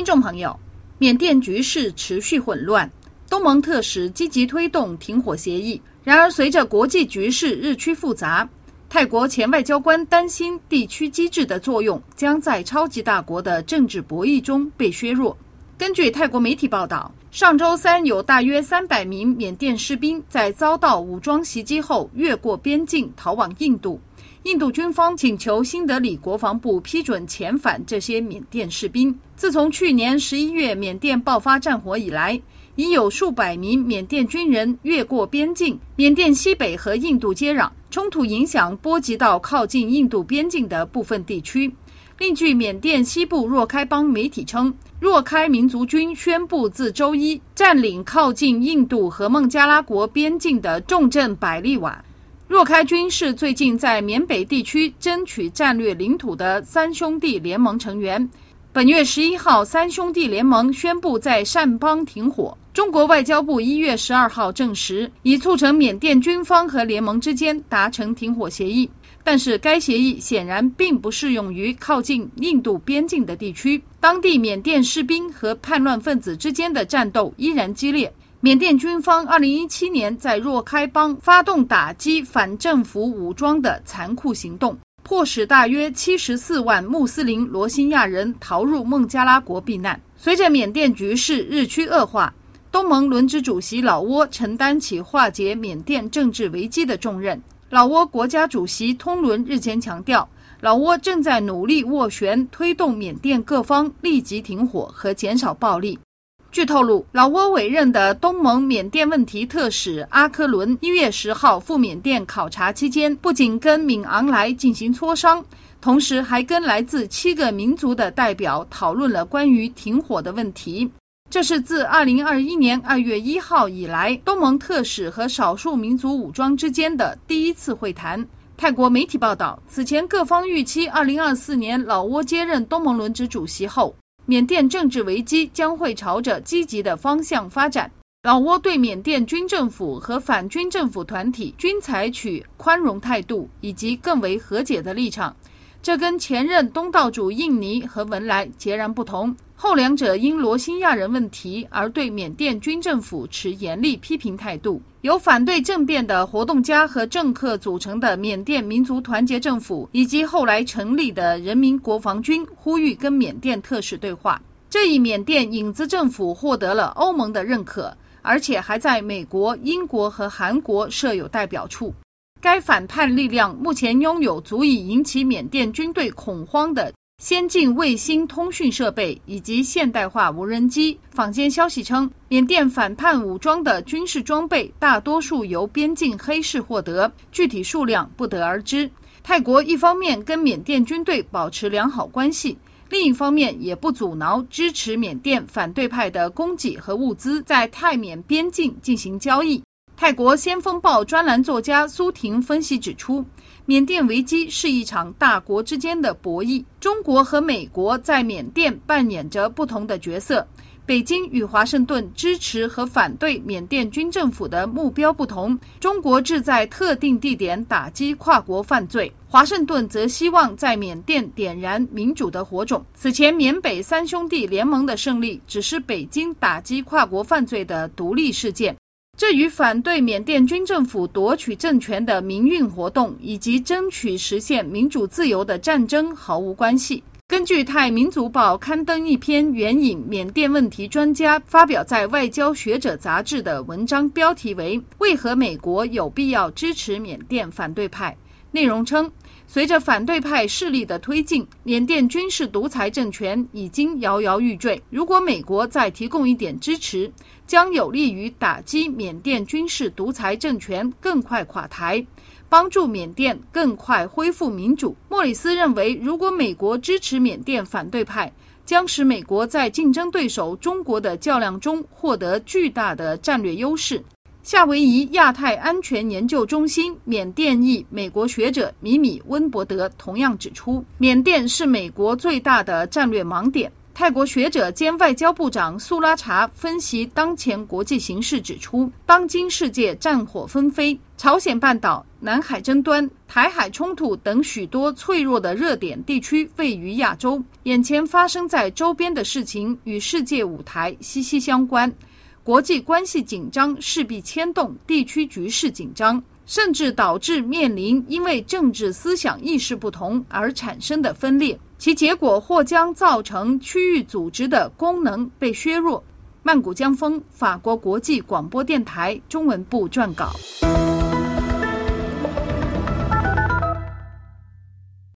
听众朋友，缅甸局势持续混乱，东盟特使积极推动停火协议。然而，随着国际局势日趋复杂，泰国前外交官担心地区机制的作用将在超级大国的政治博弈中被削弱。根据泰国媒体报道，上周三有大约三百名缅甸士兵在遭到武装袭击后越过边境逃往印度。印度军方请求新德里国防部批准遣返这些缅甸士兵。自从去年十一月缅甸爆发战火以来，已有数百名缅甸军人越过边境。缅甸西北和印度接壤，冲突影响波及到靠近印度边境的部分地区。另据缅甸西部若开邦媒体称，若开民族军宣布自周一占领靠近印度和孟加拉国边境的重镇百利瓦。若开军是最近在缅北地区争取战略领土的三兄弟联盟成员。本月十一号，三兄弟联盟宣布在善邦停火。中国外交部一月十二号证实，已促成缅甸军方和联盟之间达成停火协议。但是，该协议显然并不适用于靠近印度边境的地区，当地缅甸士兵和叛乱分子之间的战斗依然激烈。缅甸军方二零一七年在若开邦发动打击反政府武装的残酷行动，迫使大约七十四万穆斯林罗兴亚人逃入孟加拉国避难。随着缅甸局势日趋恶化，东盟轮值主席老挝承担起化解缅甸政治危机的重任。老挝国家主席通伦日前强调，老挝正在努力斡旋，推动缅甸各方立即停火和减少暴力。据透露，老挝委任的东盟缅甸问题特使阿科伦一月十号赴缅甸考察期间，不仅跟敏昂莱进行磋商，同时还跟来自七个民族的代表讨论了关于停火的问题。这是自二零二一年二月一号以来，东盟特使和少数民族武装之间的第一次会谈。泰国媒体报道，此前各方预期二零二四年老挝接任东盟轮值主席后。缅甸政治危机将会朝着积极的方向发展。老挝对缅甸军政府和反军政府团体均采取宽容态度以及更为和解的立场。这跟前任东道主印尼和文莱截然不同，后两者因罗兴亚人问题而对缅甸军政府持严厉批评态度。由反对政变的活动家和政客组成的缅甸民族团结政府，以及后来成立的人民国防军，呼吁跟缅甸特使对话。这一缅甸影子政府获得了欧盟的认可，而且还在美国、英国和韩国设有代表处。该反叛力量目前拥有足以引起缅甸军队恐慌的先进卫星通讯设备以及现代化无人机。坊间消息称，缅甸反叛武装的军事装备大多数由边境黑市获得，具体数量不得而知。泰国一方面跟缅甸军队保持良好关系，另一方面也不阻挠支持缅甸反对派的供给和物资在泰缅边境进行交易。泰国《先锋报》专栏作家苏婷分析指出，缅甸危机是一场大国之间的博弈。中国和美国在缅甸扮演着不同的角色。北京与华盛顿支持和反对缅甸军政府的目标不同。中国志在特定地点打击跨国犯罪，华盛顿则希望在缅甸点燃民主的火种。此前，缅北三兄弟联盟的胜利只是北京打击跨国犯罪的独立事件。这与反对缅甸军政府夺取政权的民运活动以及争取实现民主自由的战争毫无关系。根据《泰民族报》刊登一篇援引缅甸问题专家发表在《外交学者》杂志的文章，标题为《为何美国有必要支持缅甸反对派》。内容称，随着反对派势力的推进，缅甸军事独裁政权已经摇摇欲坠。如果美国再提供一点支持，将有利于打击缅甸军事独裁政权更快垮台，帮助缅甸更快恢复民主。莫里斯认为，如果美国支持缅甸反对派，将使美国在竞争对手中国的较量中获得巨大的战略优势。夏威夷亚太安全研究中心缅甸裔美国学者米米温伯德同样指出，缅甸是美国最大的战略盲点。泰国学者兼外交部长苏拉查分析当前国际形势指出，当今世界战火纷飞，朝鲜半岛、南海争端、台海冲突等许多脆弱的热点地区位于亚洲，眼前发生在周边的事情与世界舞台息息相关，国际关系紧张势必牵动地区局势紧张。甚至导致面临因为政治思想意识不同而产生的分裂，其结果或将造成区域组织的功能被削弱。曼谷江峰，法国国际广播电台中文部撰稿。